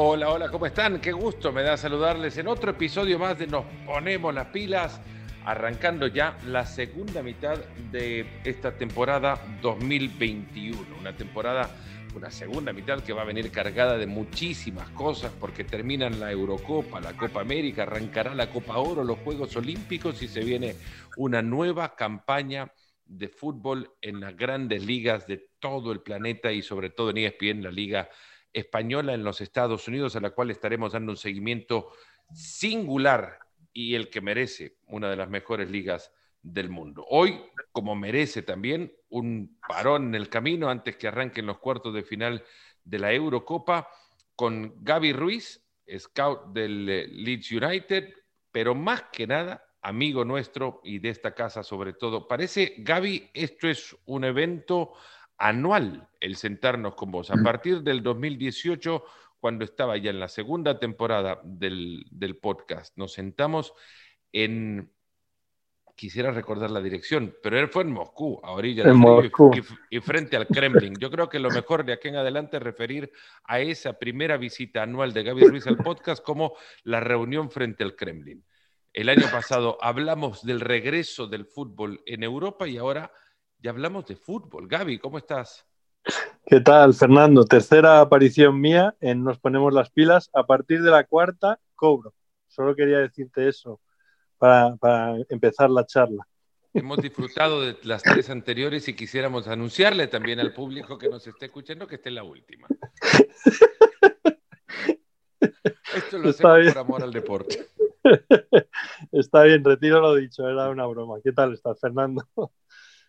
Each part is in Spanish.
Hola, hola, ¿cómo están? Qué gusto me da saludarles en otro episodio más de Nos Ponemos las Pilas, arrancando ya la segunda mitad de esta temporada 2021. Una temporada, una segunda mitad que va a venir cargada de muchísimas cosas porque terminan la Eurocopa, la Copa América, arrancará la Copa Oro, los Juegos Olímpicos y se viene una nueva campaña de fútbol en las grandes ligas de todo el planeta y sobre todo en ESPN, la Liga española en los Estados Unidos, a la cual estaremos dando un seguimiento singular y el que merece una de las mejores ligas del mundo. Hoy, como merece también, un parón en el camino antes que arranquen los cuartos de final de la Eurocopa con Gaby Ruiz, scout del eh, Leeds United, pero más que nada amigo nuestro y de esta casa sobre todo. Parece, Gaby, esto es un evento anual el sentarnos con vos. A partir del 2018, cuando estaba ya en la segunda temporada del, podcast, nos sentamos en, quisiera recordar la dirección, pero él fue en Moscú, a orilla de Moscú. Y, frente al Kremlin. Yo creo que lo mejor de aquí en adelante es referir a esa primera visita anual de Gaby Ruiz al podcast como la reunión frente al Kremlin. El año pasado hablamos del regreso del fútbol en Europa y ahora ya hablamos de fútbol. Gaby, ¿cómo estás? ¿Qué tal, Fernando? Tercera aparición mía en Nos Ponemos las Pilas. A partir de la cuarta, cobro. Solo quería decirte eso para, empezar la charla. Hemos disfrutado de las tres anteriores y quisiéramos anunciarle también al público que nos esté escuchando que esta es la última. Esto lo hacemos por amor al deporte. Está bien, retiro lo dicho, era una broma. ¿Qué tal estás, Fernando?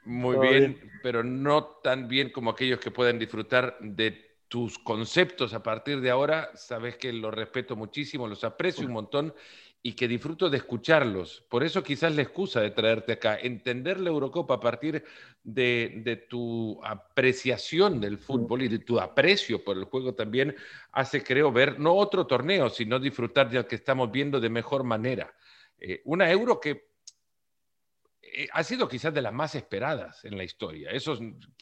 Muy bien, pero no tan bien como aquellos que pueden disfrutar de tus conceptos a partir de ahora. Sabes que los respeto muchísimo, los aprecio un montón y que disfruto de escucharlos. Por eso quizás la excusa de traerte acá, entender la Eurocopa a partir de, de, tu apreciación del fútbol y de tu aprecio por el juego también hace, creo, ver no otro torneo, sino disfrutar del que estamos viendo de mejor manera. Eh, una Euro que ha sido quizás de las más esperadas en la historia. Eso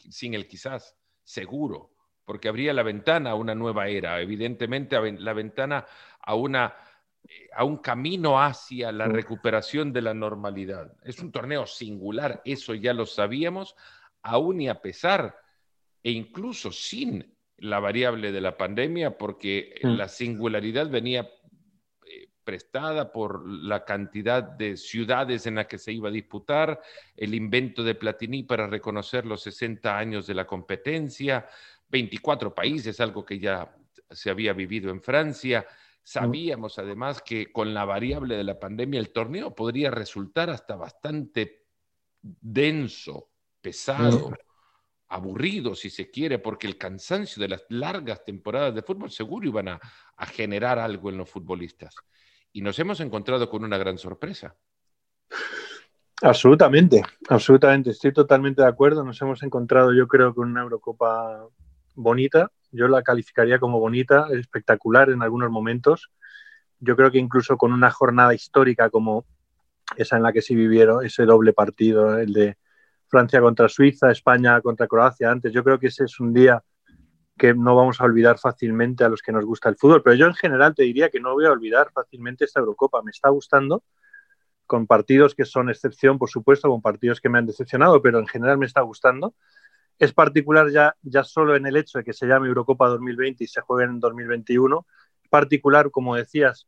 sin el quizás, seguro, porque abría la ventana a una nueva era, evidentemente la ventana a, una, eh, a un camino hacia la recuperación de la normalidad. Es un torneo singular, eso ya lo sabíamos, aún y a pesar e incluso sin la variable de la pandemia, porque la singularidad venía prestada por la cantidad de ciudades en las que se iba a disputar, el invento de Platini para reconocer los 60 años de la competencia, 24 países, algo que ya se había vivido en Francia. Sabíamos además que con la variable de la pandemia el torneo podría resultar hasta bastante denso, pesado, aburrido si se quiere, porque el cansancio de las largas temporadas de fútbol seguro iban a, a generar algo en los futbolistas y nos hemos encontrado con una gran sorpresa. Absolutamente, absolutamente. Estoy totalmente de acuerdo. Nos hemos encontrado, yo creo, con una Eurocopa bonita. Yo la calificaría como bonita, espectacular en algunos momentos. Yo creo que incluso con una jornada histórica como esa en la que se vivieron ese doble partido, el de Francia contra Suiza, España contra Croacia antes. Yo creo que ese es un día que no vamos a olvidar fácilmente a los que nos gusta el fútbol. Pero yo en general te diría que no voy a olvidar fácilmente esta Eurocopa. Me está gustando, con partidos que son excepción, por supuesto, con partidos que me han decepcionado, pero en general me está gustando. Es particular ya, ya solo en el hecho de que se llame Eurocopa 2020 y se juegue en 2021. Particular, como decías,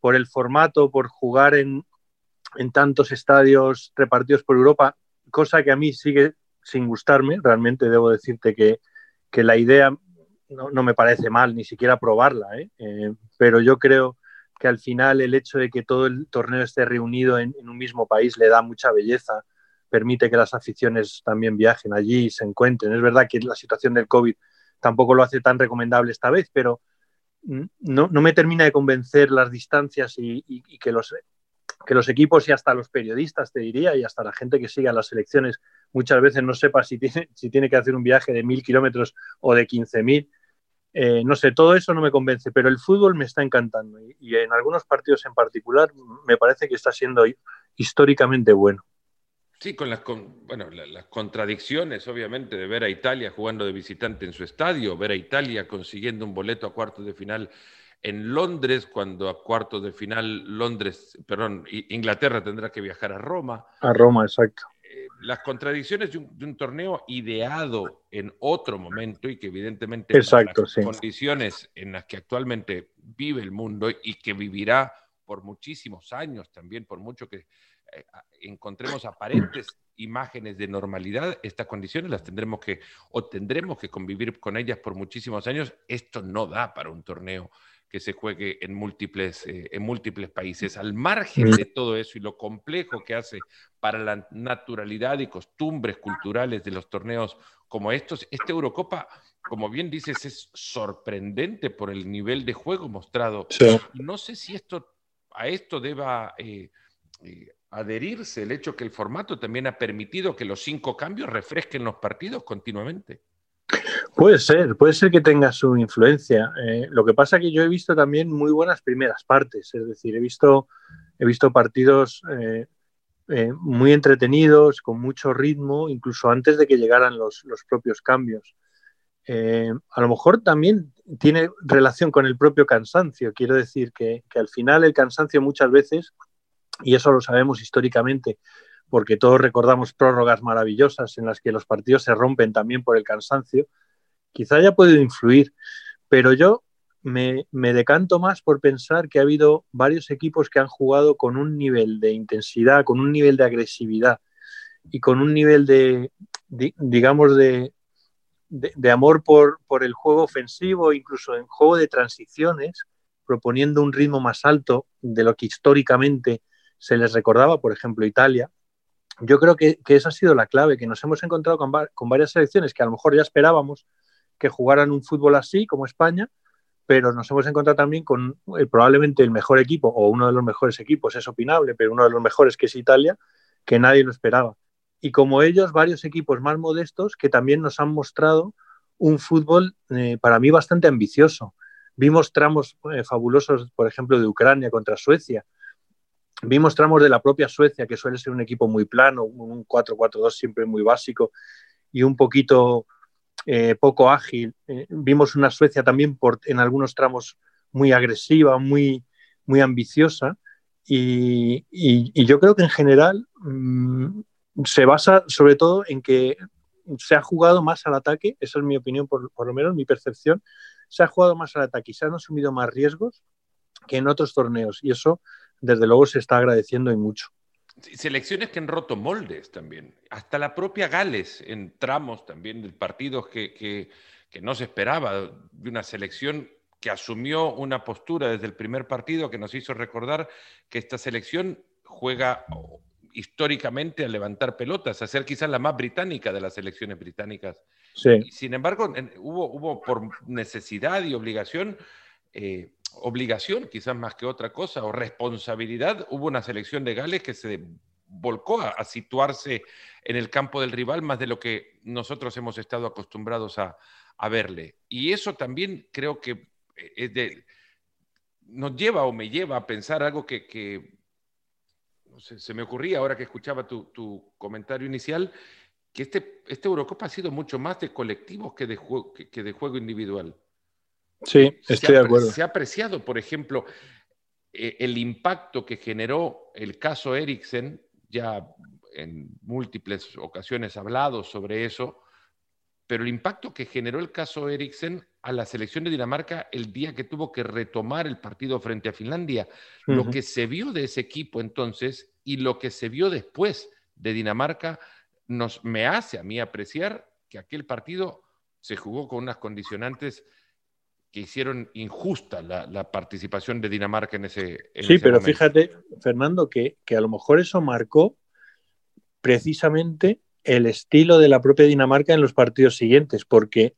por el formato, por jugar en, en tantos estadios repartidos por Europa, cosa que a mí sigue sin gustarme. Realmente debo decirte que, que la idea no, me parece mal ni siquiera probarla, ¿eh? Eh, pero yo creo que al final el hecho de que todo el torneo esté reunido en, un mismo país le da mucha belleza, permite que las aficiones también viajen allí y se encuentren. Es verdad que la situación del COVID tampoco lo hace tan recomendable esta vez, pero no, me termina de convencer las distancias y, y que los que los equipos y hasta los periodistas, te diría, y hasta la gente que sigue las elecciones muchas veces no sepa si tiene, que hacer un viaje de mil kilómetros o de quince mil. Eh, no sé, todo eso no me convence, pero el fútbol me está encantando y, en algunos partidos en particular me parece que está siendo históricamente bueno. Sí, con las, bueno, las contradicciones, obviamente, de ver a Italia jugando de visitante en su estadio, ver a Italia consiguiendo un boleto a cuartos de final en Londres, cuando a cuartos de final Londres, perdón, Inglaterra tendrá que viajar a Roma. A Roma, exacto. Eh, las contradicciones de un, torneo ideado en otro momento y que evidentemente exacto, las condiciones en las que actualmente vive el mundo y que vivirá por muchísimos años también, por mucho que eh, encontremos aparentes imágenes de normalidad, estas condiciones las tendremos que o tendremos que convivir con ellas por muchísimos años. Esto no da para un torneo que se juegue en múltiples, eh, en múltiples países. Al margen de todo eso y lo complejo que hace para la naturalidad y costumbres culturales de los torneos como estos, esta Eurocopa, como bien dices, es sorprendente por el nivel de juego mostrado. No sé si esto a esto deba eh, eh, adherirse el hecho que el formato también ha permitido que los cinco cambios refresquen los partidos continuamente. Puede ser, puede ser que tenga su influencia. Eh, lo que pasa es que yo he visto también muy buenas primeras partes, es decir, he visto, he visto partidos eh, eh, muy entretenidos, con mucho ritmo, incluso antes de que llegaran los, propios cambios. a lo mejor también tiene relación con el propio cansancio. Quiero decir que, que al final el cansancio muchas veces, y eso lo sabemos históricamente, porque todos recordamos prórrogas maravillosas en las que los partidos se rompen también por el cansancio, quizá haya podido influir, pero yo me, decanto más por pensar que ha habido varios equipos que han jugado con un nivel de intensidad, con un nivel de agresividad y con un nivel de, digamos, de, de, amor por, por, el juego ofensivo, incluso en juego de transiciones, proponiendo un ritmo más alto de lo que históricamente se les recordaba, por ejemplo, Italia, yo creo que, esa ha sido la clave, que nos hemos encontrado con, varias selecciones que a lo mejor ya esperábamos que jugaran un fútbol así, como España, pero nos hemos encontrado también con eh, probablemente el mejor equipo, o uno de los mejores equipos, es opinable, pero uno de los mejores que es Italia, que nadie lo esperaba. Y como ellos, varios equipos más modestos que también nos han mostrado un fútbol eh, para mí bastante ambicioso. Vimos tramos eh, fabulosos, por ejemplo, de Ucrania contra Suecia, Vimos tramos de la propia Suecia, que suele ser un equipo muy plano, un 4-4-2 siempre muy básico y un poquito eh, poco ágil. Eh, vimos una Suecia también por, en algunos tramos muy agresiva, muy, muy ambiciosa. Y, yo creo que en general mm, se basa sobre todo en que se ha jugado más al ataque, esa es mi opinión, por, por, lo menos mi percepción, se ha jugado más al ataque y se han asumido más riesgos que en otros torneos. Y eso desde luego se está agradeciendo y mucho. Selecciones que han roto moldes también, hasta la propia Gales en tramos también del partido que, que, no se esperaba, de una selección que asumió una postura desde el primer partido que nos hizo recordar que esta selección juega históricamente a levantar pelotas, a ser quizás la más británica de las selecciones británicas. Sí. Sin embargo, hubo, hubo por necesidad y obligación eh, obligación, quizás más que otra cosa, o responsabilidad, hubo una selección de Gales que se volcó a, situarse en el campo del rival más de lo que nosotros hemos estado acostumbrados a, verle. Y eso también creo que eh, nos lleva o me lleva a pensar algo que, se me ocurría ahora que escuchaba tu, comentario inicial, que este, este Eurocopa ha sido mucho más de colectivos que de, que de juego individual. Sí, estoy de acuerdo. Se ha apreciado, por ejemplo, eh, el impacto que generó el caso Eriksen, ya en múltiples ocasiones hablado sobre eso, pero el impacto que generó el caso Eriksen a la selección de Dinamarca el día que tuvo que retomar el partido frente a Finlandia, lo que se vio de ese equipo entonces y lo que se vio después de Dinamarca nos me hace a mí apreciar que aquel partido se jugó con unas condicionantes que hicieron injusta la, participación de Dinamarca en ese. sí, pero fíjate, Fernando, que, a lo mejor eso marcó precisamente el estilo de la propia Dinamarca en los partidos siguientes, porque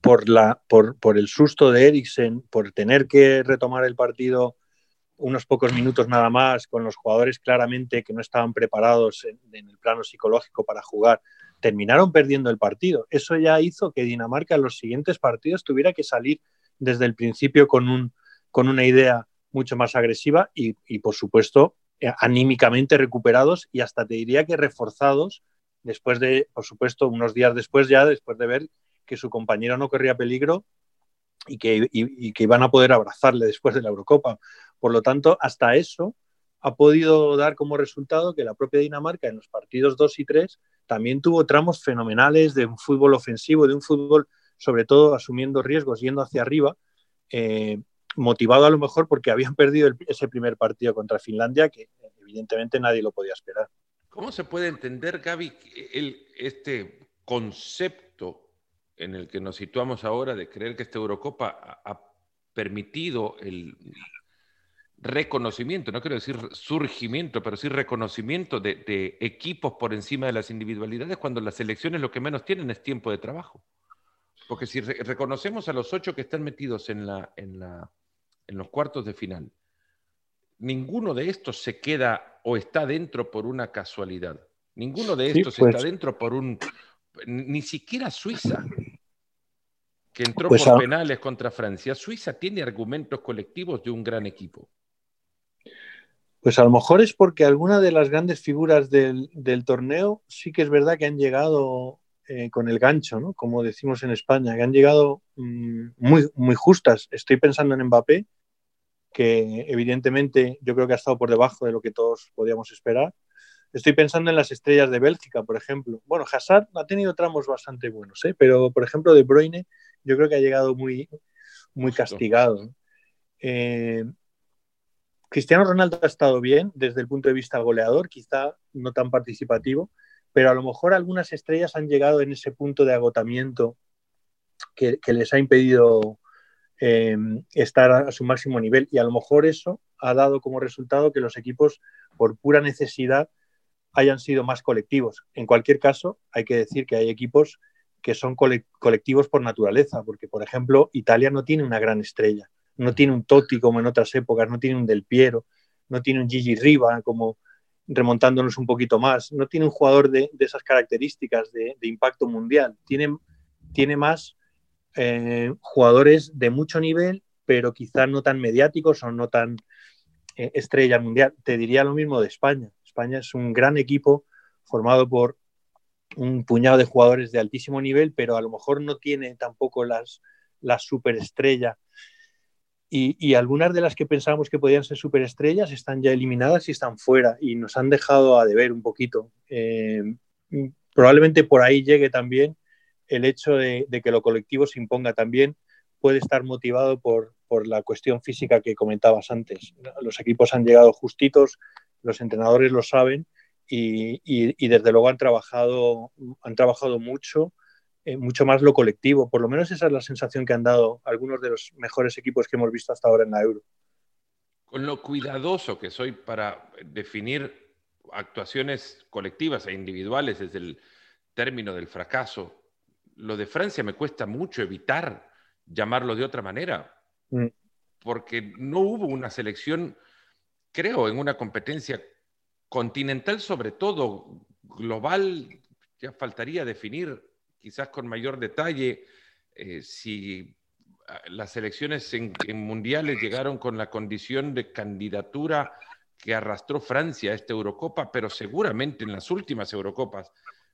por, la, por, por el susto de Eriksen, por tener que retomar el partido unos pocos minutos nada más, con los jugadores claramente que no estaban preparados en el plano psicológico para jugar, terminaron perdiendo el partido. Eso ya hizo que Dinamarca en los siguientes partidos tuviera que salir desde el principio con, un, con una idea mucho más agresiva y, por supuesto, eh, anímicamente recuperados y hasta te diría que reforzados después de, por supuesto, unos días después ya, después de ver que su compañero no corría peligro y que, que iban a poder abrazarle después de la Eurocopa. Por lo tanto, hasta eso ha podido dar como resultado que la propia Dinamarca en los partidos 2 y 3 también tuvo tramos fenomenales de un fútbol ofensivo, de un fútbol sobre todo asumiendo riesgos, yendo hacia arriba, eh, motivado a lo mejor porque habían perdido ese primer partido contra Finlandia, que evidentemente nadie lo podía esperar. ¿Cómo se puede entender, Gaby, este concepto en el que nos situamos ahora de creer que esta Eurocopa ha, permitido el reconocimiento, no quiero decir surgimiento, pero sí reconocimiento de, equipos por encima de las individualidades cuando las elecciones lo que menos tienen es tiempo de trabajo? Porque si reconocemos a los ocho que están metidos en, la, en, la, en los cuartos de final, ninguno de estos se queda o está dentro por una casualidad. Ninguno de estos está pues. dentro por un... Ni siquiera Suiza, que entró pues por penales contra Francia. Suiza tiene argumentos colectivos de un gran equipo. Pues a lo mejor es porque algunas de las grandes figuras del, torneo sí que es verdad que han llegado eh, con el gancho, ¿no? como decimos en España, que han llegado mm, muy, muy justas. Estoy pensando en Mbappé, que evidentemente yo creo que ha estado por debajo de lo que todos podíamos esperar. Estoy pensando en las estrellas de Bélgica, por ejemplo. Bueno, Hazard ha tenido tramos bastante buenos, ¿eh? pero por ejemplo De Bruyne yo creo que ha llegado muy, muy castigado. Eh, Cristiano Ronaldo ha estado bien desde el punto de vista goleador, quizá no tan participativo, pero a lo mejor algunas estrellas han llegado en ese punto de agotamiento que, les ha impedido eh, estar a su máximo nivel. Y a lo mejor eso ha dado como resultado que los equipos, por pura necesidad, hayan sido más colectivos. En cualquier caso, hay que decir que hay equipos que son colectivos por naturaleza, porque, por ejemplo, Italia no tiene una gran estrella, no tiene un Totti como en otras épocas, no tiene un Del Piero, no tiene un Gigi Riva como remontándonos un poquito más, no tiene un jugador de, esas características de, impacto mundial, tiene, tiene más eh, jugadores de mucho nivel, pero quizás no tan mediáticos o no tan eh, estrella mundial. Te diría lo mismo de España. España es un gran equipo formado por un puñado de jugadores de altísimo nivel, pero a lo mejor no tiene tampoco las, las superestrellas. Y, algunas de las que pensábamos que podían ser superestrellas están ya eliminadas y están fuera y nos han dejado a deber un poquito. Eh, probablemente por ahí llegue también el hecho de, que lo colectivo se imponga también puede estar motivado por, la cuestión física que comentabas antes. Los equipos han llegado justitos, los entrenadores lo saben y, desde luego han trabajado, han trabajado mucho, eh, mucho más lo colectivo. Por lo menos esa es la sensación que han dado algunos de los mejores equipos que hemos visto hasta ahora en la Euro. Con lo cuidadoso que soy para definir actuaciones colectivas e individuales desde el término del fracaso, lo de Francia me cuesta mucho evitar llamarlo de otra manera, mm. porque no hubo una selección, creo, en una competencia continental sobre todo, global, ya faltaría definir quizás con mayor detalle eh, si ah, las elecciones en, mundiales llegaron con la condición de candidatura que arrastró Francia a esta Eurocopa, pero seguramente en las últimas Eurocopas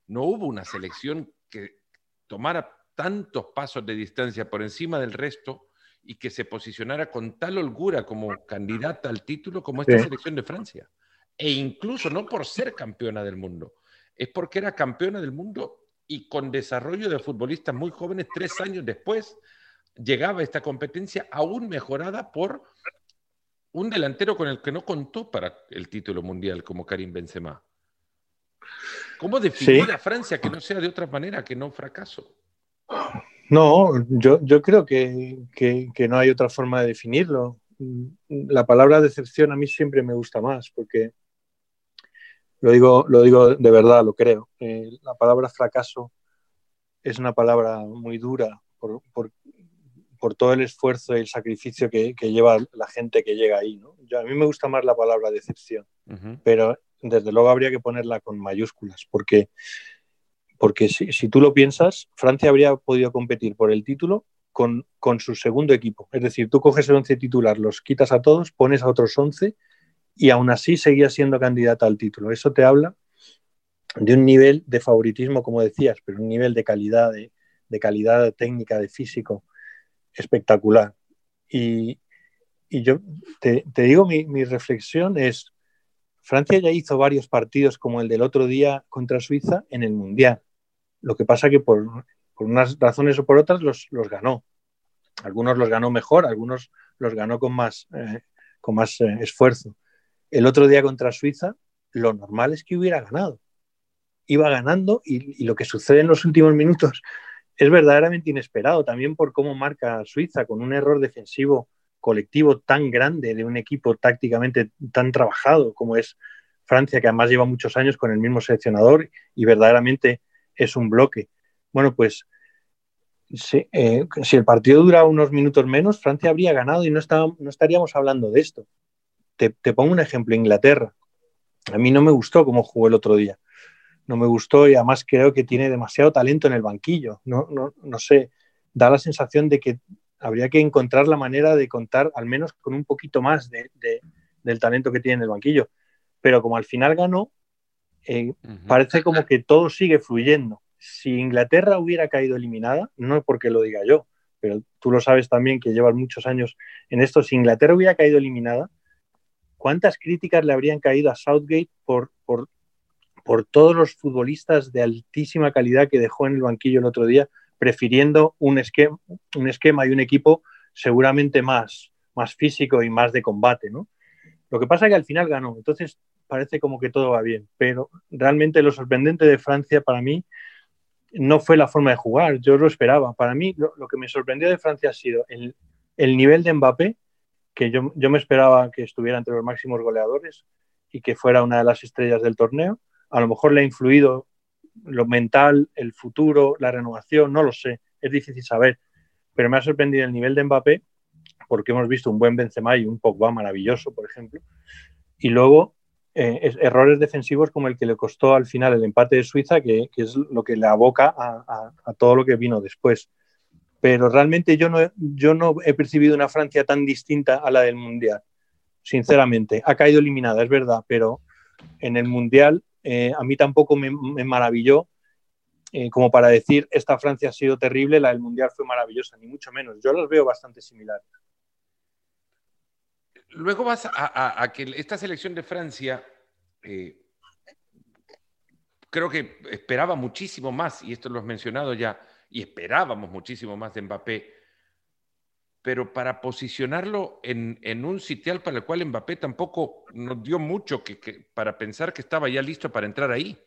no hubo una selección que tomara tantos pasos de distancia por encima del resto y que se posicionara con tal holgura como candidata al título como esta selección de Francia. E incluso no por ser campeona del mundo, es porque era campeona del mundo y con desarrollo de futbolistas muy jóvenes, tres años después, llegaba esta competencia aún mejorada por un delantero con el que no contó para el título mundial como Karim Benzema. ¿Cómo definir a Francia que no sea de otra manera que no fracaso? No, yo, yo creo que, que, no hay otra forma de definirlo. La palabra decepción a mí siempre me gusta más porque lo digo, lo digo de verdad, lo creo. Eh, la palabra fracaso es una palabra muy dura por, por, por todo el esfuerzo y el sacrificio que, que, lleva la gente que llega ahí. ¿no? Yo, a mí me gusta más la palabra decepción, pero desde luego habría que ponerla con mayúsculas, porque, porque si, si, tú lo piensas, Francia habría podido competir por el título con, con, su segundo equipo. Es decir, tú coges el 11 titular, los quitas a todos, pones a otros 11 y aún así seguía siendo candidata al título. Eso te habla de un nivel de favoritismo, como decías, pero un nivel de calidad, de, calidad técnica, de físico espectacular. Y, yo te, digo, mi, reflexión es, Francia ya hizo varios partidos como el del otro día contra Suiza en el Mundial. Lo que pasa que por, unas razones o por otras los, ganó. Algunos los ganó mejor, algunos los ganó con más, eh, con más eh, esfuerzo. El otro día contra Suiza, lo normal es que hubiera ganado iba ganando y, lo que sucede en los últimos minutos es verdaderamente inesperado, también por cómo marca Suiza, con un error defensivo colectivo tan grande de un equipo tácticamente tan trabajado como es Francia, que además lleva muchos años con el mismo seleccionador y verdaderamente es un bloque. Bueno, pues si, eh, el partido dura unos minutos menos, Francia habría ganado y no, no estaríamos hablando de esto. Te, te, pongo un ejemplo, Inglaterra. A mí no me gustó cómo jugó el otro día no me gustó y además creo que tiene demasiado talento en el banquillo. No, no, sé, da la sensación de que habría que encontrar la manera de contar al menos con un poquito más del talento que tiene en el banquillo. Pero como al final ganó, eh, parece como que todo sigue fluyendo. Si Inglaterra hubiera caído eliminada, no porque lo diga yo, pero tú lo sabes también que llevas muchos años en esto, si Inglaterra hubiera caído eliminada, ¿cuántas críticas le habrían caído a Southgate por, por por todos los futbolistas de altísima calidad que dejó en el banquillo el otro día, prefiriendo un esquema, y un equipo seguramente más, más físico y más de combate, ¿no? Lo que pasa es que al final ganó, entonces parece como que todo va bien, pero realmente lo sorprendente de Francia para mí no fue la forma de jugar, yo lo esperaba. Para mí lo, que me sorprendió de Francia ha sido el, el nivel de Mbappé, que yo, yo, me esperaba que estuviera entre los máximos goleadores y que fuera una de las estrellas del torneo, a lo mejor le ha influido lo mental, el futuro, la renovación, no lo sé, es difícil saber, pero me ha sorprendido el nivel de Mbappé porque hemos visto un buen Benzema y un Pogba maravilloso, por ejemplo, y luego eh, errores defensivos como el que le costó al final el empate de Suiza, que, es lo que le aboca a, todo lo que vino después. Pero realmente yo no, yo no he percibido una Francia tan distinta a la del Mundial, sinceramente. Ha caído eliminada, es verdad, pero en el Mundial eh, a mí tampoco me, maravilló eh, como para decir esta Francia ha sido terrible, la del Mundial fue maravillosa, ni mucho menos. Yo las veo bastante similares. Luego vas a, que esta selección de Francia, eh, creo que esperaba muchísimo más, y esto lo has mencionado ya, y esperábamos muchísimo más de Mbappé. Pero para posicionarlo en, un sitial para el cual Mbappé tampoco nos dio mucho que, para pensar que estaba ya listo para entrar ahí.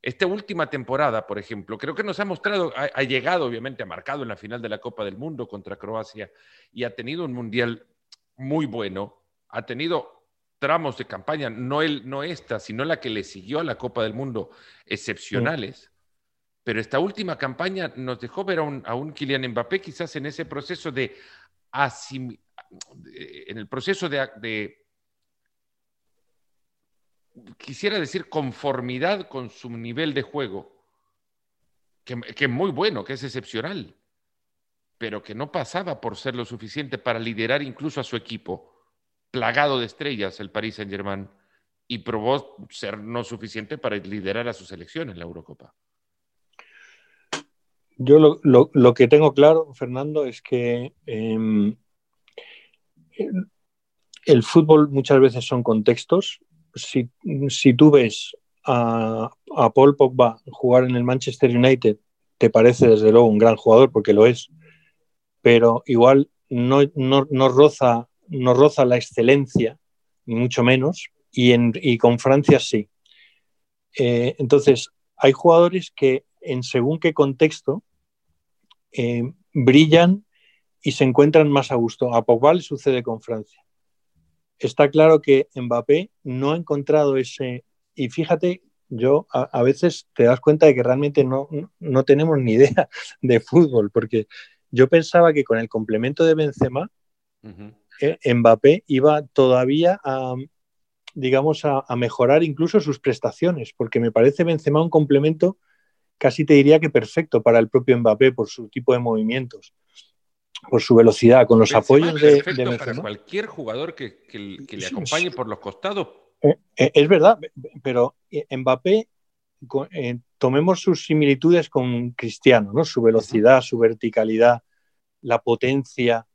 Esta última temporada, por ejemplo, creo que nos ha mostrado, ha, llegado, obviamente, ha marcado en la final de la Copa del Mundo contra Croacia y ha tenido un mundial muy bueno, ha tenido tramos de campaña, no, el, no esta, sino la que le siguió a la Copa del Mundo, excepcionales pero esta última campaña nos dejó ver a un, Kylian Mbappé quizás en ese proceso de en el proceso de, quisiera decir conformidad con su nivel de juego, que, es muy bueno, que es excepcional, pero que no pasaba por ser lo suficiente para liderar incluso a su equipo, plagado de estrellas el Paris Saint Germain, y probó ser no suficiente para liderar a su selección en la Eurocopa. Yo lo, que tengo claro, Fernando, es que em, el, fútbol muchas veces son contextos. Si, tú ves a, Paul Pogba jugar en el Manchester United, te parece desde luego un gran jugador, porque lo es, pero igual no, no, roza, no roza la excelencia, ni mucho menos, y, en, con Francia sí. Eh, entonces, hay jugadores que en según qué contexto eh, brillan y se encuentran más a gusto. A Pogba le sucede con Francia. Está claro que Mbappé no ha encontrado ese... Y fíjate, yo a, veces te das cuenta de que realmente no, no, tenemos ni idea de fútbol, porque yo pensaba que con el complemento de Benzema, eh, Mbappé iba todavía a, digamos, a, a, mejorar incluso sus prestaciones, porque me parece Benzema un complemento casi te diría que perfecto para el propio Mbappé por su tipo de movimientos. por su velocidad, con los apoyos de, de para cualquier jugador que, le acompañe por los costados. Eh, eh, es verdad, pero Mbappé, eh, tomemos sus similitudes con Cristiano, ¿no? Su velocidad, su verticalidad, la potencia,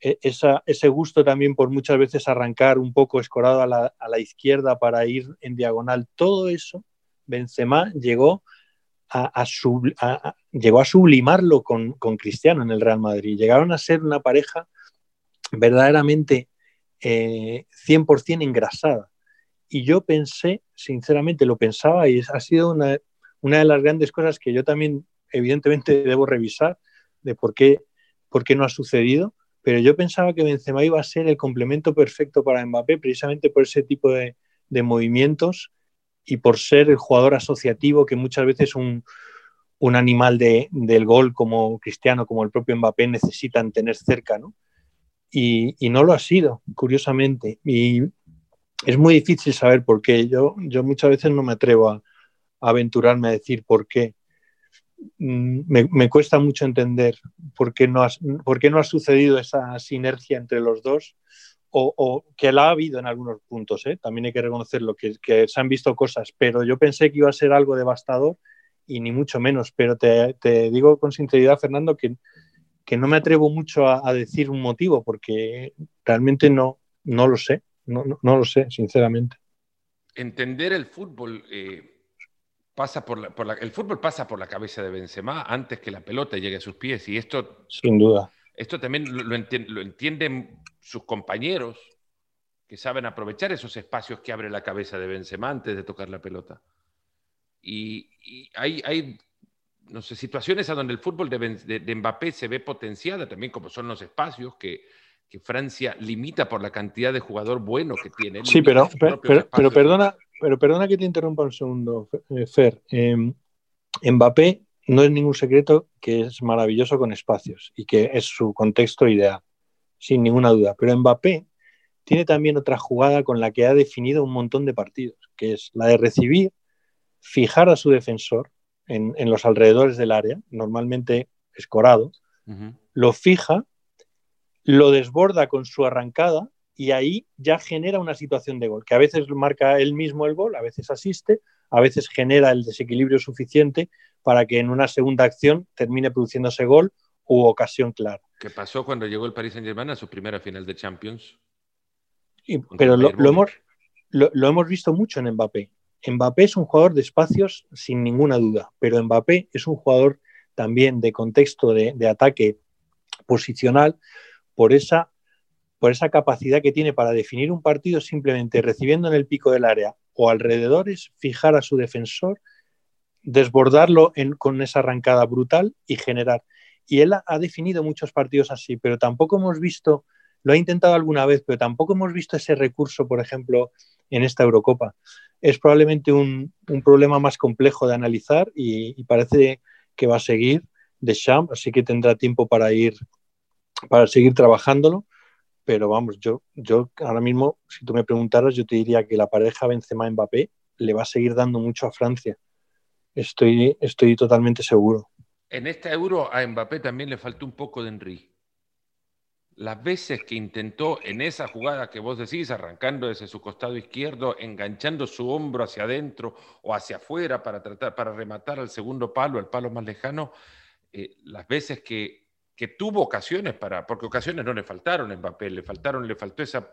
e, ese gusto también por muchas veces arrancar un poco escorado a la, a la izquierda para ir en diagonal, todo eso, Benzema llegó a, llegó a sublimarlo con, Cristiano en el Real Madrid. Llegaron a ser una pareja verdaderamente 100% eh, engrasada. Y yo pensé, sinceramente lo pensaba, y ha sido una, una, de las grandes cosas que yo también evidentemente debo revisar de por qué, por qué no ha sucedido, pero yo pensaba que Benzema iba a ser el complemento perfecto para Mbappé precisamente por ese tipo de movimientos y por ser el jugador asociativo que muchas veces un, animal de, del gol como Cristiano, como el propio Mbappé, necesitan tener cerca, ¿no? Y, y, no lo ha sido, curiosamente. Y es muy difícil saber por qué. Yo, yo muchas veces no me atrevo a, aventurarme a decir por qué. Mm, me, me, cuesta mucho entender por qué, no ha, por qué no ha sucedido esa sinergia entre los dos o, que la ha habido en algunos puntos, ¿eh? también hay que reconocerlo, que, que, se han visto cosas, pero yo pensé que iba a ser algo devastador y ni mucho menos, pero te, te digo con sinceridad, Fernando, que, que no me atrevo mucho a, decir un motivo, porque realmente no, no lo sé, no, no, lo sé, sinceramente. Entender el fútbol... Eh, pasa por, la, por la, el fútbol pasa por la cabeza de Benzema antes que la pelota llegue a sus pies y esto sin duda esto también lo, entienden sus compañeros que saben aprovechar esos espacios que abre la cabeza de Benzema antes de tocar la pelota. Y, hay, hay, no sé, situaciones a donde el fútbol de, Mbappé se ve potenciada también, como son los espacios que, Francia limita por la cantidad de jugador bueno que tiene. Sí, pero, pero, perdona, pero perdona que te interrumpa un segundo, Fer. Eh, Mbappé no es ningún secreto que es maravilloso con espacios y que es su contexto ideal, sin ninguna duda. Pero Mbappé tiene también otra jugada con la que ha definido un montón de partidos, que es la de recibir, fijar a su defensor en, los alrededores del área, normalmente escorado, lo fija, lo desborda con su arrancada y ahí ya genera una situación de gol, que a veces marca él mismo el gol, a veces asiste, a veces genera el desequilibrio suficiente para que en una segunda acción termine produciéndose gol u ocasión clara. ¿Qué pasó cuando llegó el Paris Saint-Germain a su primera final de Champions? pero lo, hemos, lo, hemos visto mucho en Mbappé. Mbappé es un jugador de espacios sin ninguna duda, pero Mbappé es un jugador también de contexto de, de ataque posicional por esa, por esa capacidad que tiene para definir un partido simplemente recibiendo en el pico del área o alrededores, fijar a su defensor desbordarlo con esa arrancada brutal y generar. Y él ha, definido muchos partidos así, pero tampoco hemos visto, lo ha intentado alguna vez, pero tampoco hemos visto ese recurso, por ejemplo, en esta Eurocopa. Es probablemente un, problema más complejo de analizar y, parece que va a seguir de Champ, así que tendrá tiempo para ir, para seguir trabajándolo. Pero vamos, yo, yo ahora mismo, si tú me preguntaras, yo te diría que la pareja Benzema-Mbappé le va a seguir dando mucho a Francia Estoy, estoy totalmente seguro. En esta Euro a Mbappé también le faltó un poco de Henry. Las veces que intentó en esa jugada que vos decís, arrancando desde su costado izquierdo, enganchando su hombro hacia adentro o hacia afuera para tratar, para rematar al segundo palo, al palo más lejano, eh, las veces que, que, tuvo ocasiones para, porque ocasiones no le faltaron a Mbappé, le faltaron, le faltó esa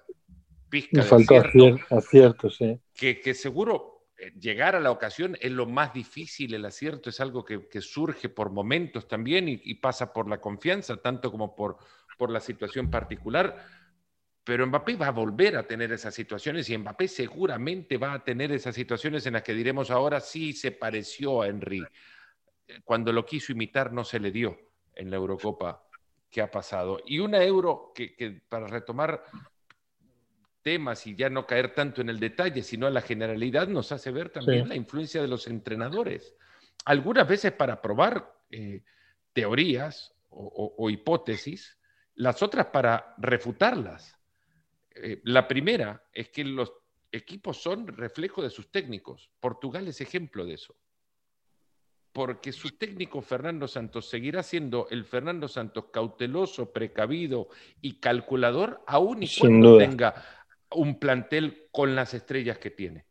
pizca le faltó acierto, acierto, sí. Que, que seguro llegar a la ocasión es lo más difícil, el acierto es algo que, surge por momentos también y, pasa por la confianza, tanto como por, la situación particular. Pero Mbappé va a volver a tener esas situaciones y Mbappé seguramente va a tener esas situaciones en las que diremos ahora sí se pareció a Henry. Cuando lo quiso imitar no se le dio en la Eurocopa que ha pasado. Y una euro que para retomar temas y ya no caer tanto en el detalle, sino en la generalidad, nos hace ver también la influencia de los entrenadores. Algunas veces para probar eh, teorías o, hipótesis, las otras para refutarlas. Eh, la primera es que los equipos son reflejo de sus técnicos. Portugal es ejemplo de eso. porque su técnico Fernando Santos seguirá siendo el Fernando Santos cauteloso, precavido y calculador, aún y cuando tenga un plantel con las estrellas que tiene.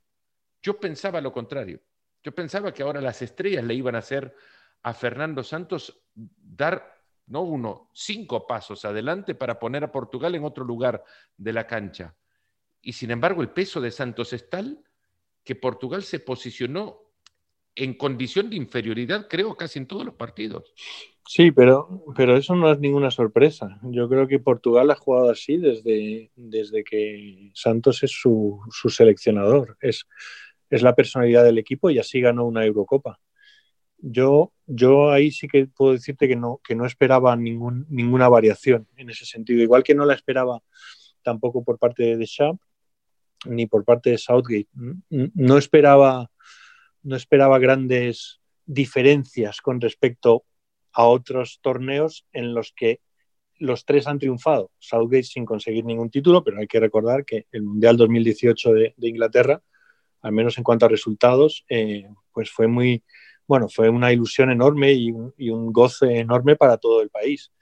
Yo pensaba lo contrario. Yo pensaba que ahora las estrellas le iban a hacer a Fernando Santos dar, no uno, cinco pasos adelante para poner a Portugal en otro lugar de la cancha. Y sin embargo, el peso de Santos es tal que Portugal se posicionó en condición de inferioridad, creo, casi en todos los partidos. Sí, pero, pero eso no es ninguna sorpresa. Yo creo que Portugal ha jugado así desde, desde que Santos es su, su seleccionador. Es, es la personalidad del equipo y así ganó una Eurocopa. Yo, yo ahí sí que puedo decirte que no, que no esperaba ningún, ninguna variación en ese sentido. Igual que no la esperaba tampoco por parte de Deschamps ni por parte de Southgate. No esperaba, no esperaba grandes diferencias con respecto a otros torneos en los que los tres han triunfado. Southgate sin conseguir ningún título, pero hay que recordar que el Mundial 2018 de, Inglaterra, al menos en cuanto a resultados, eh, pues fue muy, bueno, fue una ilusión enorme y un, goce enorme para todo el país.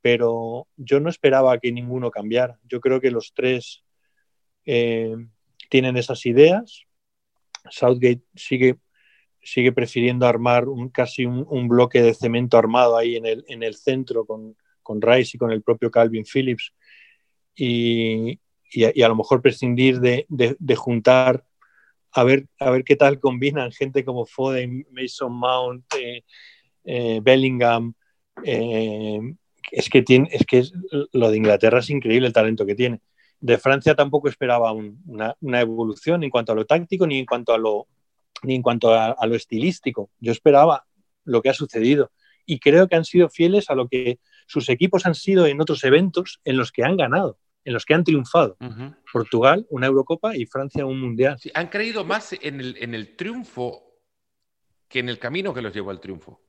Pero yo no esperaba que ninguno cambiara. Yo creo que los tres eh, tienen esas ideas. Southgate sigue sigue prefiriendo armar un, casi un, bloque de cemento armado ahí en el, en el centro con, con, Rice y con el propio Calvin Phillips y, y, a, lo mejor prescindir de, de, juntar a ver, a ver qué tal combinan gente como Foden, Mason Mount, eh, eh, Bellingham. Eh, es que, tiene, es que lo de Inglaterra es increíble el talento que tiene. De Francia tampoco esperaba una, una, evolución en cuanto a lo táctico ni en cuanto a lo, ni en cuanto a, lo estilístico. Yo esperaba lo que ha sucedido y creo que han sido fieles a lo que sus equipos han sido en otros eventos en los que han ganado, en los que han triunfado. Portugal, una Eurocopa y Francia, un Mundial. han creído más en el, en el triunfo que en el camino que los llevó al triunfo.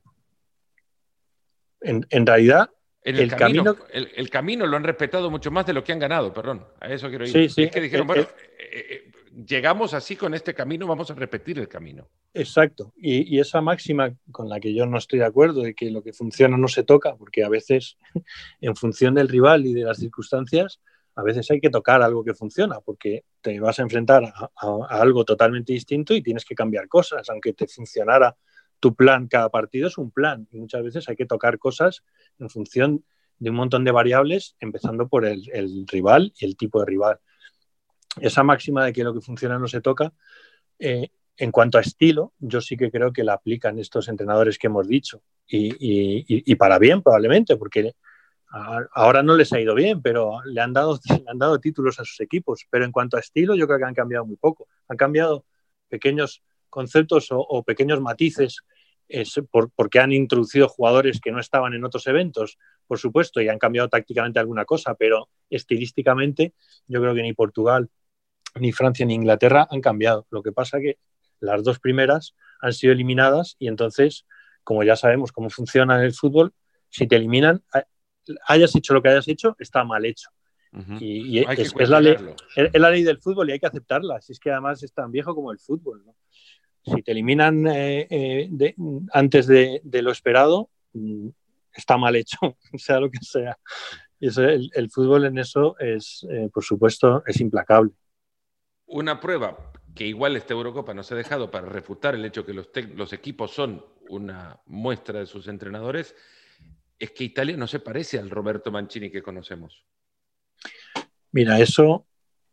En, realidad, el, camino, el, camino lo han respetado mucho más de lo que han ganado, perdón. A eso quiero ir. Sí, sí, es que dijeron, bueno, eh, eh, llegamos así con este camino, vamos a repetir el camino. Exacto. Y, esa máxima con la que yo no estoy de acuerdo, de que lo que funciona no se toca, porque a veces, en función del rival y de las circunstancias, a veces hay que tocar algo que funciona, porque te vas a enfrentar a, algo totalmente distinto y tienes que cambiar cosas, aunque te funcionara tu plan, cada partido es un plan y muchas veces hay que tocar cosas en función de un montón de variables, empezando por el rival y el tipo de rival esa máxima de que lo que funciona no se toca, eh, en cuanto a estilo, yo sí que creo que la aplican estos entrenadores que hemos dicho. Y, para bien, probablemente, porque ahora no les ha ido bien, pero le han, dado, han dado títulos a sus equipos. Pero en cuanto a estilo, yo creo que han cambiado muy poco. Han cambiado pequeños conceptos o, pequeños matices porque han introducido jugadores que no estaban en otros eventos, por supuesto, y han cambiado tácticamente alguna cosa, pero estilísticamente yo creo que ni Portugal ni Francia ni Inglaterra han cambiado. Lo que pasa que las dos primeras han sido eliminadas y entonces, como ya sabemos cómo funciona el fútbol, si te eliminan, hayas hecho lo que hayas hecho, está mal hecho. Y, es, la ley, es, la ley, del fútbol y hay que aceptarla. Si es que además es tan viejo como el fútbol. Si te eliminan eh, eh, antes de, lo esperado, mm, está mal hecho, sea lo que sea. Y el, fútbol en eso es, eh, por supuesto, es implacable. Una prueba que igual esta Eurocopa nos ha dejado para refutar el hecho que los, los equipos son una muestra de sus entrenadores, es que Italia no se parece al Roberto Mancini que conocemos. Mira, eso,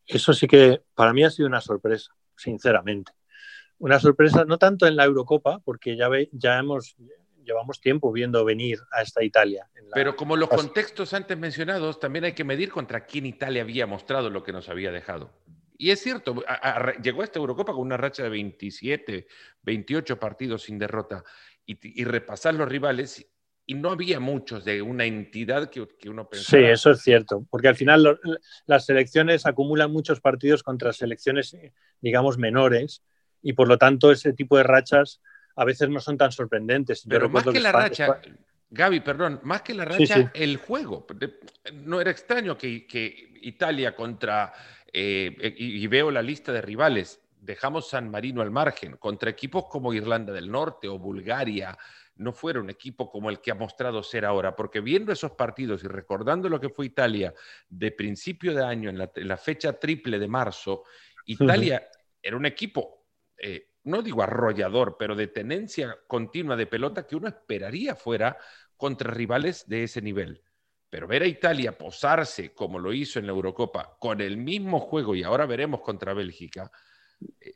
eso sí que para mí ha sido una sorpresa, sinceramente. Una sorpresa no tanto en la Eurocopa, porque ya, ve, ya hemos, llevamos tiempo viendo venir a esta Italia. Pero como los contextos antes mencionados, también hay que medir contra quién Italia había mostrado lo que nos había dejado. Y es cierto, llegó a esta Eurocopa con una racha de 27, 28 partidos sin derrota y, repasar los rivales y no había muchos de una entidad que, uno pensaba. Sí, eso es cierto, porque al final las selecciones acumulan muchos partidos contra selecciones, digamos, menores y por lo tanto ese tipo de rachas a veces no son tan sorprendentes. Pero más que, la racha, Gaby, perdón, más que la racha, el juego. No era extraño que, que Italia contra eh, y, veo la lista de rivales, dejamos San Marino al margen, contra equipos como Irlanda del Norte o Bulgaria, no fuera un equipo como el que ha mostrado ser ahora, porque viendo esos partidos y recordando lo que fue Italia de principio de año, en la, fecha triple de marzo, Italia era un equipo, eh, no digo arrollador, pero de tenencia continua de pelota que uno esperaría fuera contra rivales de ese nivel. Pero ver a Italia posarse como lo hizo en la Eurocopa con el mismo juego y ahora veremos contra Bélgica. Eh,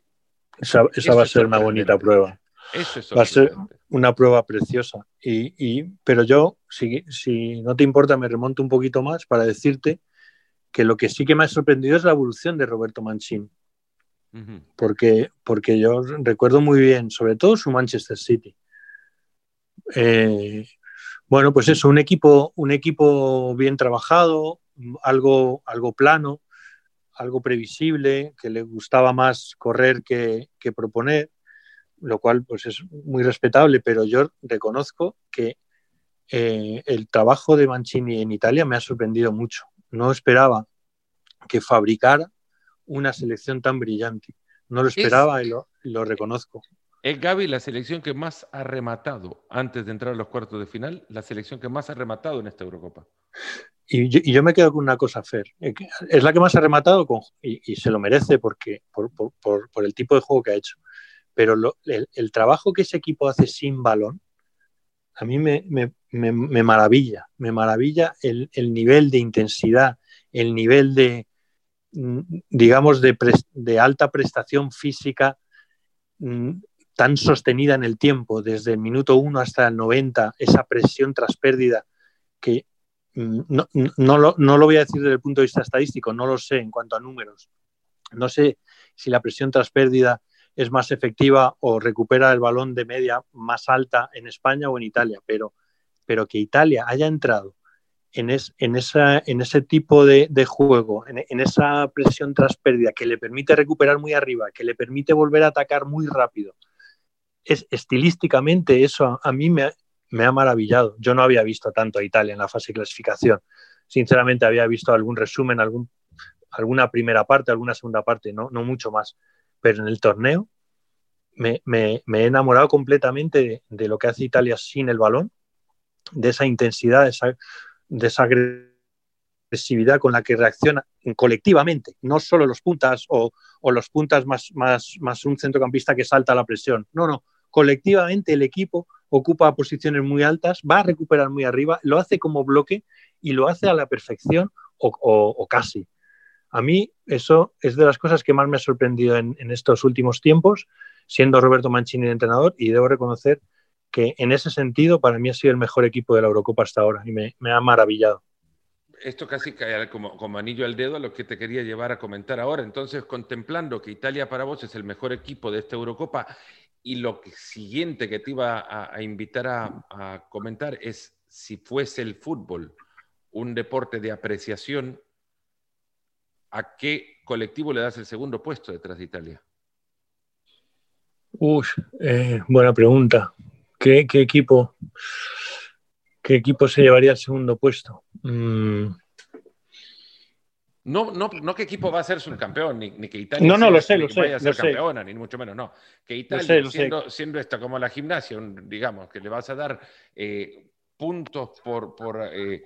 esa, va a ser una bonita prueba. Va a ser una prueba preciosa. Y, pero yo, si, si, no te importa, me remonto un poquito más para decirte que lo que sí que me ha sorprendido es la evolución de Roberto Mancini. Porque, porque yo recuerdo muy bien, sobre todo su Manchester City. Eh, bueno, pues eso, un equipo, un equipo bien trabajado, algo, algo plano, algo previsible, que le gustaba más correr que, que proponer lo cual pues es muy respetable, pero yo reconozco que eh, el trabajo de Mancini en Italia me ha sorprendido mucho. No esperaba que fabricara una selección tan brillante. No lo esperaba y lo, reconozco. Es Gaby la selección que más ha rematado antes de entrar a los cuartos de final, la selección que más ha rematado en esta Eurocopa. Y yo, me quedo con una cosa, Fer. Eh, es la que más ha rematado y, se lo merece porque, por el tipo de juego que ha hecho pero el, trabajo que ese equipo hace sin balón, a mí me, maravilla, me maravilla el, nivel de intensidad, el nivel de, digamos, de, alta prestación física mm, tan sostenida en el tiempo, desde el minuto 1 hasta el 90, esa presión tras pérdida, que mm, no, no, lo, no, lo, voy a decir desde el punto de vista estadístico, no lo sé en cuanto a números. No sé si la presión tras pérdida es más efectiva o recupera el balón de media más alta en España o en Italia, pero, pero que Italia haya entrado en, esa, en ese tipo de, juego, en, esa presión tras pérdida que le permite recuperar muy arriba, que le permite volver a atacar muy rápido, es estilísticamente eso a, mí me, me, ha maravillado. Yo no había visto tanto a Italia en la fase de clasificación. Sinceramente había visto algún resumen, algún, alguna primera parte, alguna segunda parte, no, no mucho más pero en el torneo me, he enamorado completamente de, lo que hace Italia sin el balón, de esa intensidad, de esa, agresividad con la que reacciona colectivamente, no solo los puntas o, los puntas más, más, más un centrocampista que salta a la presión. No, no, colectivamente el equipo ocupa posiciones muy altas, va a recuperar muy arriba, lo hace como bloque y lo hace a la perfección o casi. A mí eso es de las cosas que más me ha sorprendido en, estos últimos tiempos, siendo Roberto Mancini el entrenador, y debo reconocer que en ese sentido para mí ha sido el mejor equipo de la Eurocopa hasta ahora y me, ha maravillado. Esto casi cae como, como, anillo al dedo a lo que te quería llevar a comentar ahora. Entonces, contemplando que Italia para vos es el mejor equipo de esta Eurocopa y lo siguiente que te iba a, invitar a comentar es si fuese el fútbol un deporte de apreciación, ¿a qué colectivo le das el segundo puesto detrás de Italia? Uy, eh, buena pregunta. ¿Qué, equipo, ¿Qué equipo se llevaría el segundo puesto? Mm. No, no, no qué equipo va a ser subcampeón, ni, ni que Italia no, no, lo sé, lo sé, vaya a ser campeona, ni mucho menos, no. Que Italia, siendo, siendo, esta como la gimnasia, digamos, que le vas a dar eh, puntos por, por eh,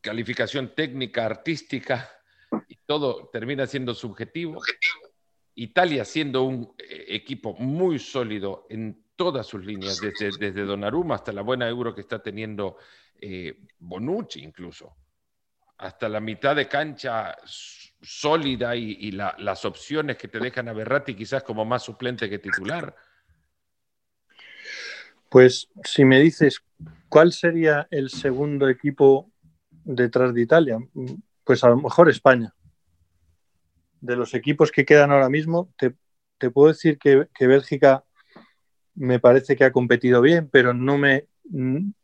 calificación técnica, artística, y todo termina siendo subjetivo. Italia siendo un eh, equipo muy sólido en todas sus líneas, desde, desde Donnarumma hasta la buena euro que está teniendo eh, Bonucci incluso, hasta la mitad de cancha sólida y, las opciones que te dejan a Berratti quizás como más suplente que titular. Pues si me dices, ¿cuál sería el segundo equipo detrás de Italia? Pues a lo mejor España. De los equipos que quedan ahora mismo, te, puedo decir que, Bélgica me parece que ha competido bien, pero no me,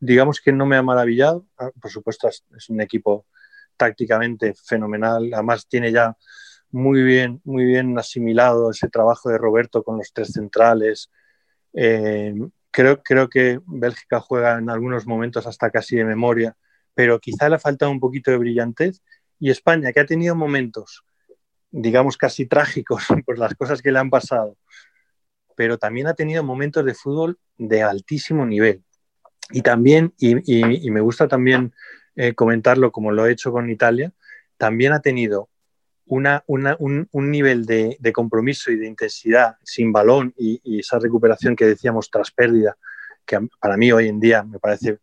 digamos que no me ha maravillado. Ah, por supuesto, es un equipo tácticamente fenomenal. Además, tiene ya muy bien, muy bien asimilado ese trabajo de Roberto con los tres centrales. Eh, creo, creo que Bélgica juega en algunos momentos hasta casi de memoria, pero quizá le ha faltado un poquito de brillantez y España, que ha tenido momentos digamos, casi trágicos por las cosas que le han pasado, pero también ha tenido momentos de fútbol de altísimo nivel. Y también, y, me gusta también eh, comentarlo como lo he hecho con Italia, también ha tenido una, un, nivel de, compromiso y de intensidad sin balón y, esa recuperación que decíamos tras pérdida, que para mí hoy en día me parece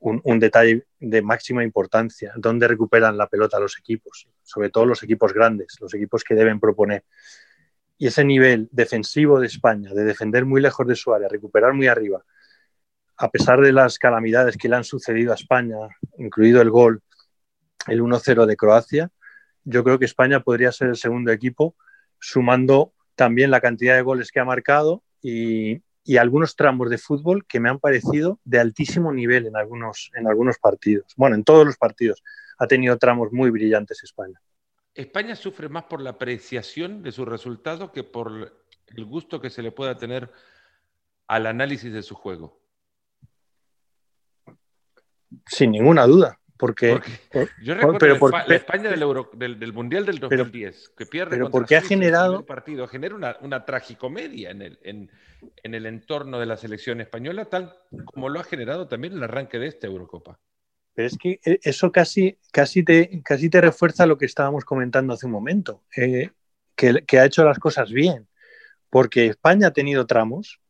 un, detalle de máxima importancia, donde recuperan la pelota los equipos, sobre todo los equipos grandes, los equipos que deben proponer. Y ese nivel defensivo de España, de defender muy lejos de su área, recuperar muy arriba, a pesar de las calamidades que le han sucedido a España, incluido el gol, el 1-0 de Croacia, yo creo que España podría ser el segundo equipo, sumando también la cantidad de goles que ha marcado y, y algunos tramos de fútbol que me han parecido de altísimo nivel en algunos, en algunos partidos. Bueno, en todos los partidos ha tenido tramos muy brillantes España. España sufre más por la apreciación de su resultado que por el gusto que se le pueda tener al análisis de su juego. Sin ninguna duda. Porque, yo recuerdo la España del, Mundial del 2010, que pierde pero porque ha generado partido, genera una, una tragicomedia en el, en, en, el entorno de la selección española, tal como lo ha generado también el arranque de esta Eurocopa. Pero es que eh, eso casi, casi, te, casi te refuerza lo que estábamos comentando hace un momento, eh, que, que ha hecho las cosas bien, porque España ha tenido tramos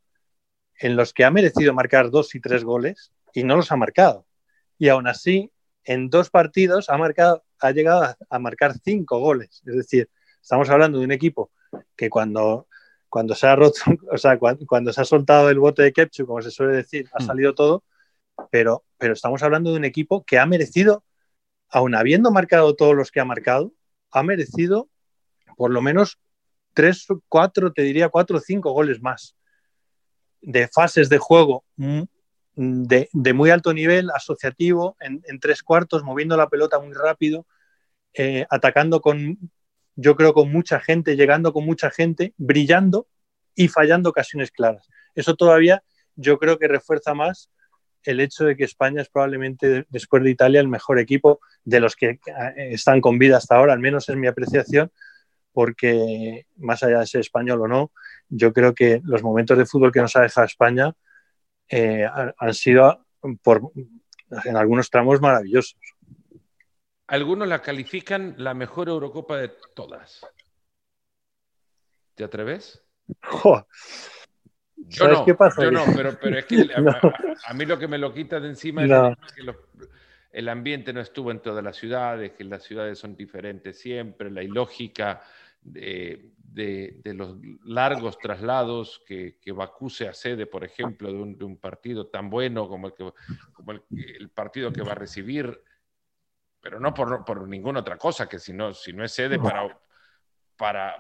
en los que ha merecido marcar dos y tres goles y no los ha marcado. Y aún así en dos partidos ha, marcado, ha llegado a, marcar cinco goles. Es decir, estamos hablando de un equipo que cuando, cuando se ha roto, o sea, cuando, se ha soltado el bote de ketchup, como se suele decir, ha hmm. salido todo, pero, pero estamos hablando de un equipo que ha merecido, aun habiendo marcado todos los que ha marcado, ha merecido por lo menos tres, cuatro, te diría cuatro o cinco goles más de fases de juego de, muy alto nivel, asociativo, en, tres cuartos, moviendo la pelota muy rápido, eh, atacando con, yo creo, con mucha gente, llegando con mucha gente, brillando y fallando ocasiones claras. Eso todavía yo creo que refuerza más el hecho de que España es probablemente, después de Italia, el mejor equipo de los que eh, están con vida hasta ahora, al menos es mi apreciación, porque más allá de ser español o no, yo creo que los momentos de fútbol que nos ha dejado España eh, han sido por, en algunos tramos maravillosos. Algunos la califican la mejor Eurocopa de todas. ¿Te atreves? Yo no, yo no, pero, es que a, mí lo que me lo quita de encima es que el ambiente no estuvo en todas las ciudades, que las ciudades son diferentes siempre, la ilógica de, de, los largos traslados que, que, Bakú se accede, por ejemplo, de un, partido tan bueno como, el, que, como el, partido que va a recibir, pero no por, por ninguna otra cosa, que si no, si no es sede para, para,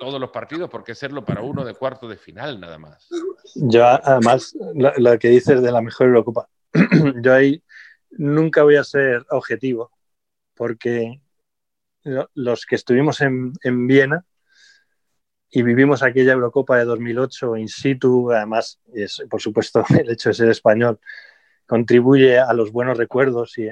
todos los partidos, porque serlo para uno de cuarto de final nada más. Yo, además, lo, que dices de la mejor Eurocopa, yo ahí nunca voy a ser objetivo, porque los que estuvimos en, en Viena, y vivimos aquella Eurocopa de 2008 in situ, además, es, por supuesto, el hecho de ser español contribuye a los buenos recuerdos y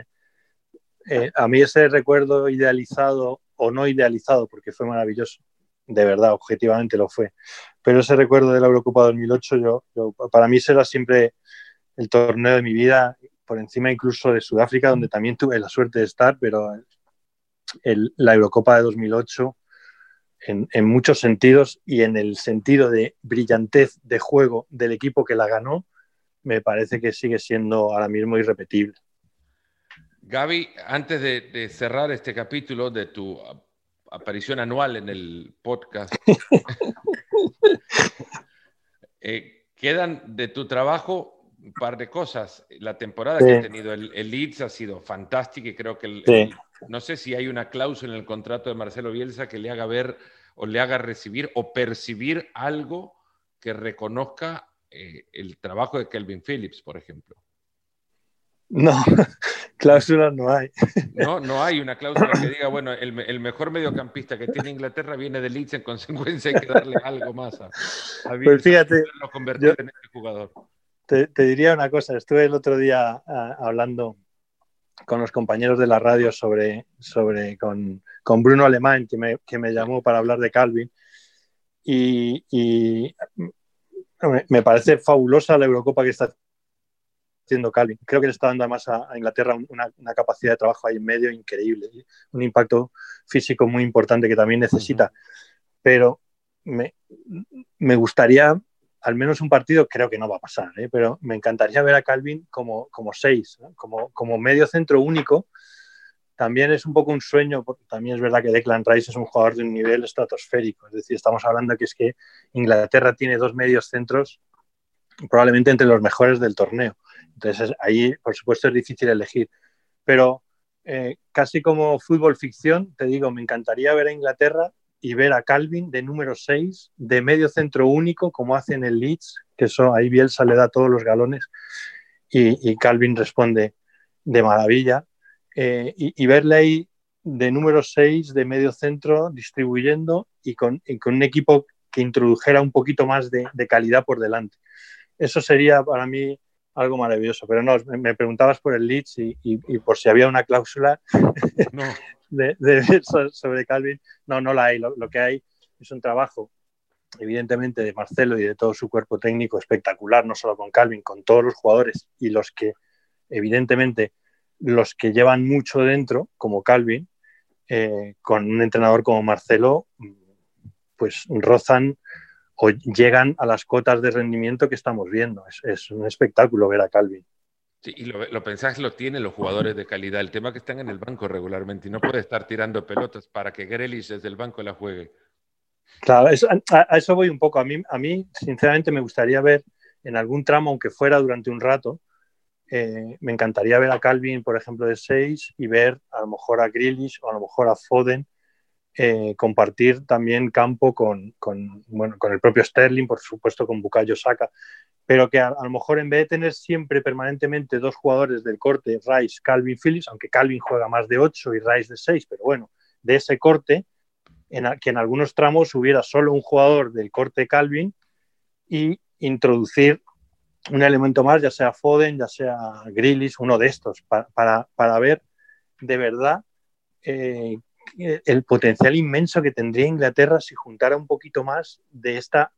eh, a mí ese recuerdo idealizado o no idealizado, porque fue maravilloso, de verdad, objetivamente lo fue, pero ese recuerdo de la Eurocopa 2008, yo, para mí será siempre el torneo de mi vida, por encima incluso de Sudáfrica, donde también tuve la suerte de estar, pero la Eurocopa de 2008 en, muchos sentidos y en el sentido de brillantez de juego del equipo que la ganó, me parece que sigue siendo ahora mismo irrepetible. Gaby, antes de, cerrar este capítulo de tu aparición anual en el podcast, eh, quedan de tu trabajo un par de cosas. La temporada que ha tenido el, Leeds ha sido fantástica y creo que el, no sé si hay una cláusula en el contrato de Marcelo Bielsa que le haga ver o le haga recibir o percibir algo que reconozca eh, el trabajo de Kelvin Phillips, por ejemplo. No, cláusula no hay. No, no hay una cláusula que diga, bueno, el, mejor mediocampista que tiene Inglaterra viene de Leeds, en consecuencia hay que darle algo más a, a pues fíjate, convertir en este jugador. Te, diría una cosa, estuve el otro día hablando con los compañeros de la radio sobre, sobre con, con Bruno Alemán, que me, que me, llamó para hablar de Calvin. Y, y, me parece fabulosa la Eurocopa que está haciendo. Creo que le está dando además a, Inglaterra una, una, capacidad de trabajo ahí en medio increíble, un impacto físico muy importante que también necesita. Pero me, me gustaría al menos un partido creo que no va a pasar, ¿eh? pero me encantaría ver a Calvin como, como seis, como, como medio centro único. También es un poco un sueño, porque también es verdad que Declan Rice es un jugador de un nivel estratosférico. Es decir, estamos hablando que es que Inglaterra tiene dos medios centros probablemente entre los mejores del torneo. Entonces ahí, por supuesto, es difícil elegir. Pero eh, casi como fútbol ficción, te digo, me encantaría ver a Inglaterra y ver a Calvin de número 6, de medio centro único, como hace en el Leeds, que eso ahí Bielsa le da todos los galones y, Calvin responde de maravilla. Eh, y, verle ahí de número 6, de medio centro, distribuyendo y con, un equipo que introdujera un poquito más de, calidad por delante. Eso sería para mí algo maravilloso. Pero no, me preguntabas por el Leeds y, y por si había una cláusula. No. de, sobre Calvin. No, no la hay. Lo, que hay es un trabajo, evidentemente, de Marcelo y de todo su cuerpo técnico espectacular, no solo con Calvin, con todos los jugadores y los que, evidentemente, los que llevan mucho dentro, como Calvin, eh, con un entrenador como Marcelo, pues rozan o llegan a las cotas de rendimiento que estamos viendo. es un espectáculo ver a Calvin. Sí, y lo, lo pensás, lo tienen los jugadores de calidad. El tema es que están en el banco regularmente y no puede estar tirando pelotas para que Grealish desde el banco la juegue. Claro, a, eso voy un poco. A mí, a mí, sinceramente, me gustaría ver en algún tramo, aunque fuera durante un rato, eh, me encantaría ver a Calvin, por ejemplo, de 6 y ver a lo mejor a Grealish o a lo mejor a Foden eh, compartir también campo con, con, bueno, con el propio Sterling, por supuesto con Bukayo Saka pero que a, lo mejor en vez de tener siempre permanentemente dos jugadores del corte, Rice, Calvin Phillips, aunque Calvin juega más de 8 y Rice de 6, pero bueno, de ese corte, en que en algunos tramos hubiera solo un jugador del corte Calvin y introducir un elemento más, ya sea Foden, ya sea Grillis, uno de estos, para, para, ver de verdad eh, el potencial inmenso que tendría Inglaterra si juntara un poquito más de esta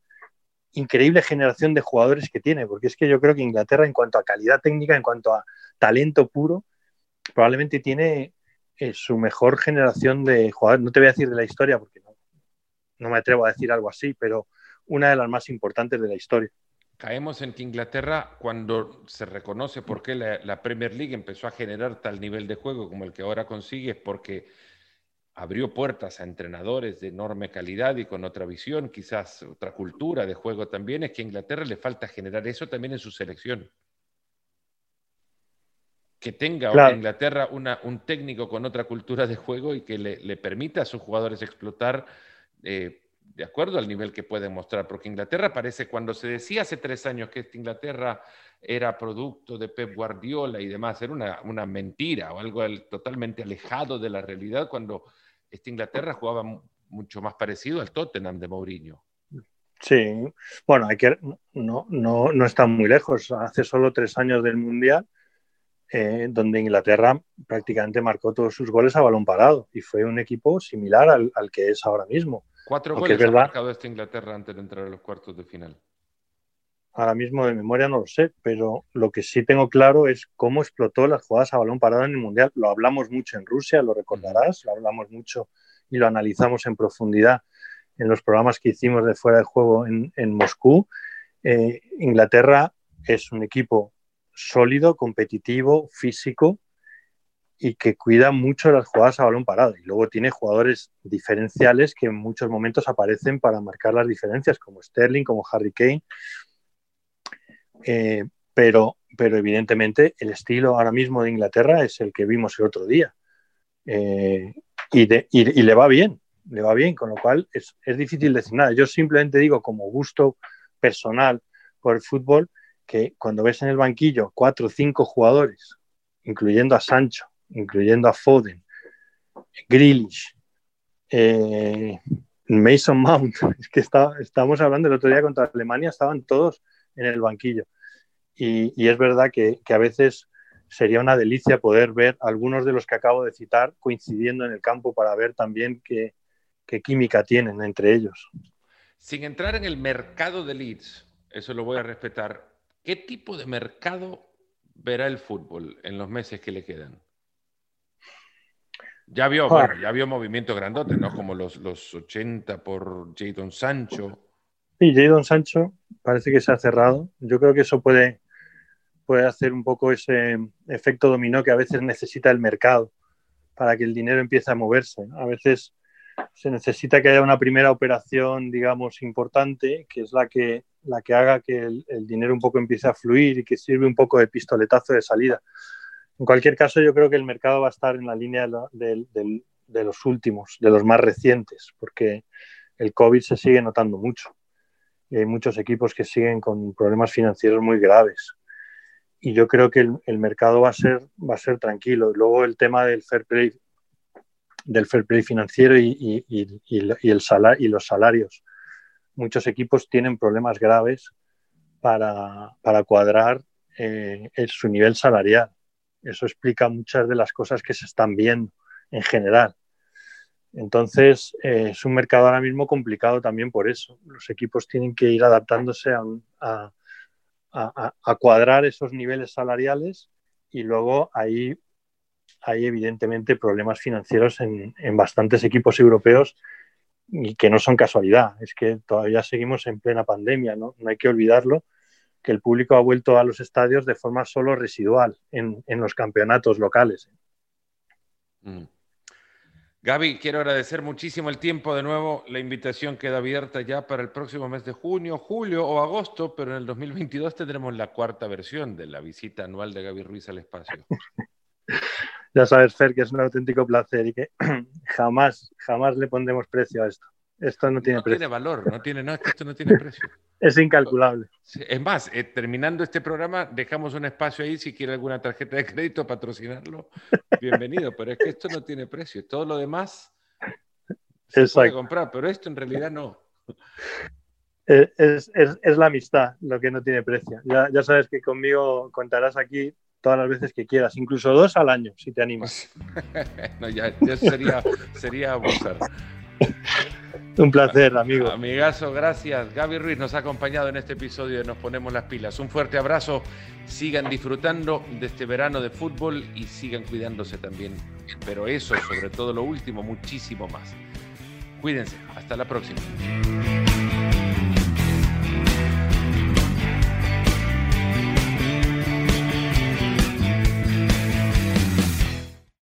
increíble generación de jugadores que tiene, porque es que yo creo que Inglaterra en cuanto a calidad técnica, en cuanto a talento puro, probablemente tiene eh, su mejor generación de jugadores. No te voy a decir de la historia porque no, me atrevo a decir algo así, pero una de las más importantes de la historia. Caemos en que Inglaterra, cuando se reconoce por qué la, la Premier League empezó a generar tal nivel de juego como el que ahora consigue, es porque abrió puertas a entrenadores de enorme calidad y con otra visión, quizás otra cultura de juego también, es que a Inglaterra le falta generar eso también en su selección. Que tenga en Inglaterra un técnico con otra cultura de juego y que le, permita a sus jugadores explotar eh, de acuerdo al nivel que pueden mostrar. Porque Inglaterra parece, cuando se decía hace tres años que Inglaterra era producto de Pep Guardiola y demás, era una, una mentira o algo totalmente alejado de la realidad cuando esta Inglaterra jugaba mucho más parecido al Tottenham de Mourinho. Sí, bueno, hay que, no, no, no está muy lejos. Hace solo tres años del Mundial, eh, donde Inglaterra prácticamente marcó todos sus goles a balón parado y fue un equipo similar al, que es ahora mismo. Cuatro goles ha marcado esta Inglaterra antes de entrar a los cuartos de final. Ahora mismo de memoria no lo sé, pero lo que sí tengo claro es cómo explotó las jugadas a balón parado en el Mundial. Lo hablamos mucho en Rusia, lo recordarás, lo hablamos mucho y lo analizamos en profundidad en los programas que hicimos de fuera de juego en, Moscú. Eh, Inglaterra es un equipo sólido, competitivo, físico y que cuida mucho las jugadas a balón parado. Y luego tiene jugadores diferenciales que en muchos momentos aparecen para marcar las diferencias, como Sterling, como Harry Kane eh, pero, pero evidentemente el estilo ahora mismo de Inglaterra es el que vimos el otro día. Eh, y, le va bien, le va bien, con lo cual es, difícil decir nada. Yo simplemente digo como gusto personal por el fútbol que cuando ves en el banquillo cuatro o cinco jugadores, incluyendo a Sancho, incluyendo a Foden, Grealish, eh, Mason Mount, es que está, estamos hablando el otro día contra Alemania, estaban todos en el banquillo. Y, es verdad que, a veces sería una delicia poder ver algunos de los que acabo de citar coincidiendo en el campo para ver también qué, química tienen entre ellos. Sin entrar en el mercado de leads, eso lo voy a respetar, ¿qué tipo de mercado verá el fútbol en los meses que le quedan? Ya vio, ya vio movimientos grandotes, ¿no? Como los, los 80 por Jadon Sancho. Sí, Jadon Sancho parece que se ha cerrado. Yo creo que eso puede, puede hacer un poco ese efecto dominó que a veces necesita el mercado para que el dinero empiece a moverse. A veces se necesita que haya una primera operación, digamos, importante, que es la que, la que haga que el, dinero un poco empiece a fluir y que sirve un poco de pistoletazo de salida. En cualquier caso, yo creo que el mercado va a estar en la línea de, de los últimos, de los más recientes, porque el COVID se sigue notando mucho. Y hay muchos equipos que siguen con problemas financieros muy graves y yo creo que el, mercado va a ser va a ser tranquilo. Luego el tema del fair play del fair play financiero y, el y los salarios. Muchos equipos tienen problemas graves para, cuadrar eh, su nivel salarial. Eso explica muchas de las cosas que se están viendo en general. Entonces, eh, es un mercado ahora mismo complicado también por eso. Los equipos tienen que ir adaptándose a a, cuadrar esos niveles salariales y luego ahí hay evidentemente problemas financieros en, bastantes equipos europeos y que no son casualidad, es que todavía seguimos en plena pandemia, ¿no? hay que olvidarlo, que el público ha vuelto a los estadios de forma solo residual en, los campeonatos locales. Mm. Gaby, quiero agradecer muchísimo el tiempo de nuevo. La invitación queda abierta ya para el próximo mes de junio, julio o agosto, pero en el 2022 tendremos la cuarta versión de la visita anual de Gaby Ruiz al espacio. ya sabes, Fer, que es un auténtico placer y que jamás, jamás le pondremos precio a esto. Esto no tiene precio. No tiene valor, no tiene, no, esto no tiene precio. es incalculable. Es más, eh, terminando este programa, dejamos un espacio ahí si quiere alguna tarjeta de crédito patrocinarlo. Bienvenido, pero es que esto no tiene precio. Todo lo demás se puede comprar, pero esto en realidad no. Es, la amistad lo que no tiene precio. Ya, ya sabes que conmigo contarás aquí todas las veces que quieras, incluso dos al año, si te animas. no, ya, ya sería, sería abusar. Un placer, amigo. Amigazo, gracias. Gaby Ruiz nos ha acompañado en este episodio de Nos Ponemos las Pilas. Un fuerte abrazo. Sigan disfrutando de este verano de fútbol y sigan cuidándose también. Pero eso, sobre todo lo último, muchísimo más. Cuídense. Hasta la próxima.